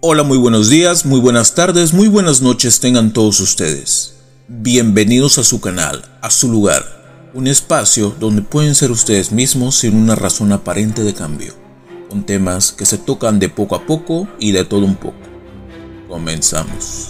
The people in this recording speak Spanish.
Hola, muy buenos días, muy buenas tardes, muy buenas noches tengan todos ustedes. Bienvenidos a su canal, a su lugar, un espacio donde pueden ser ustedes mismos sin una razón aparente de cambio, con temas que se tocan de poco a poco y de todo un poco. Comenzamos.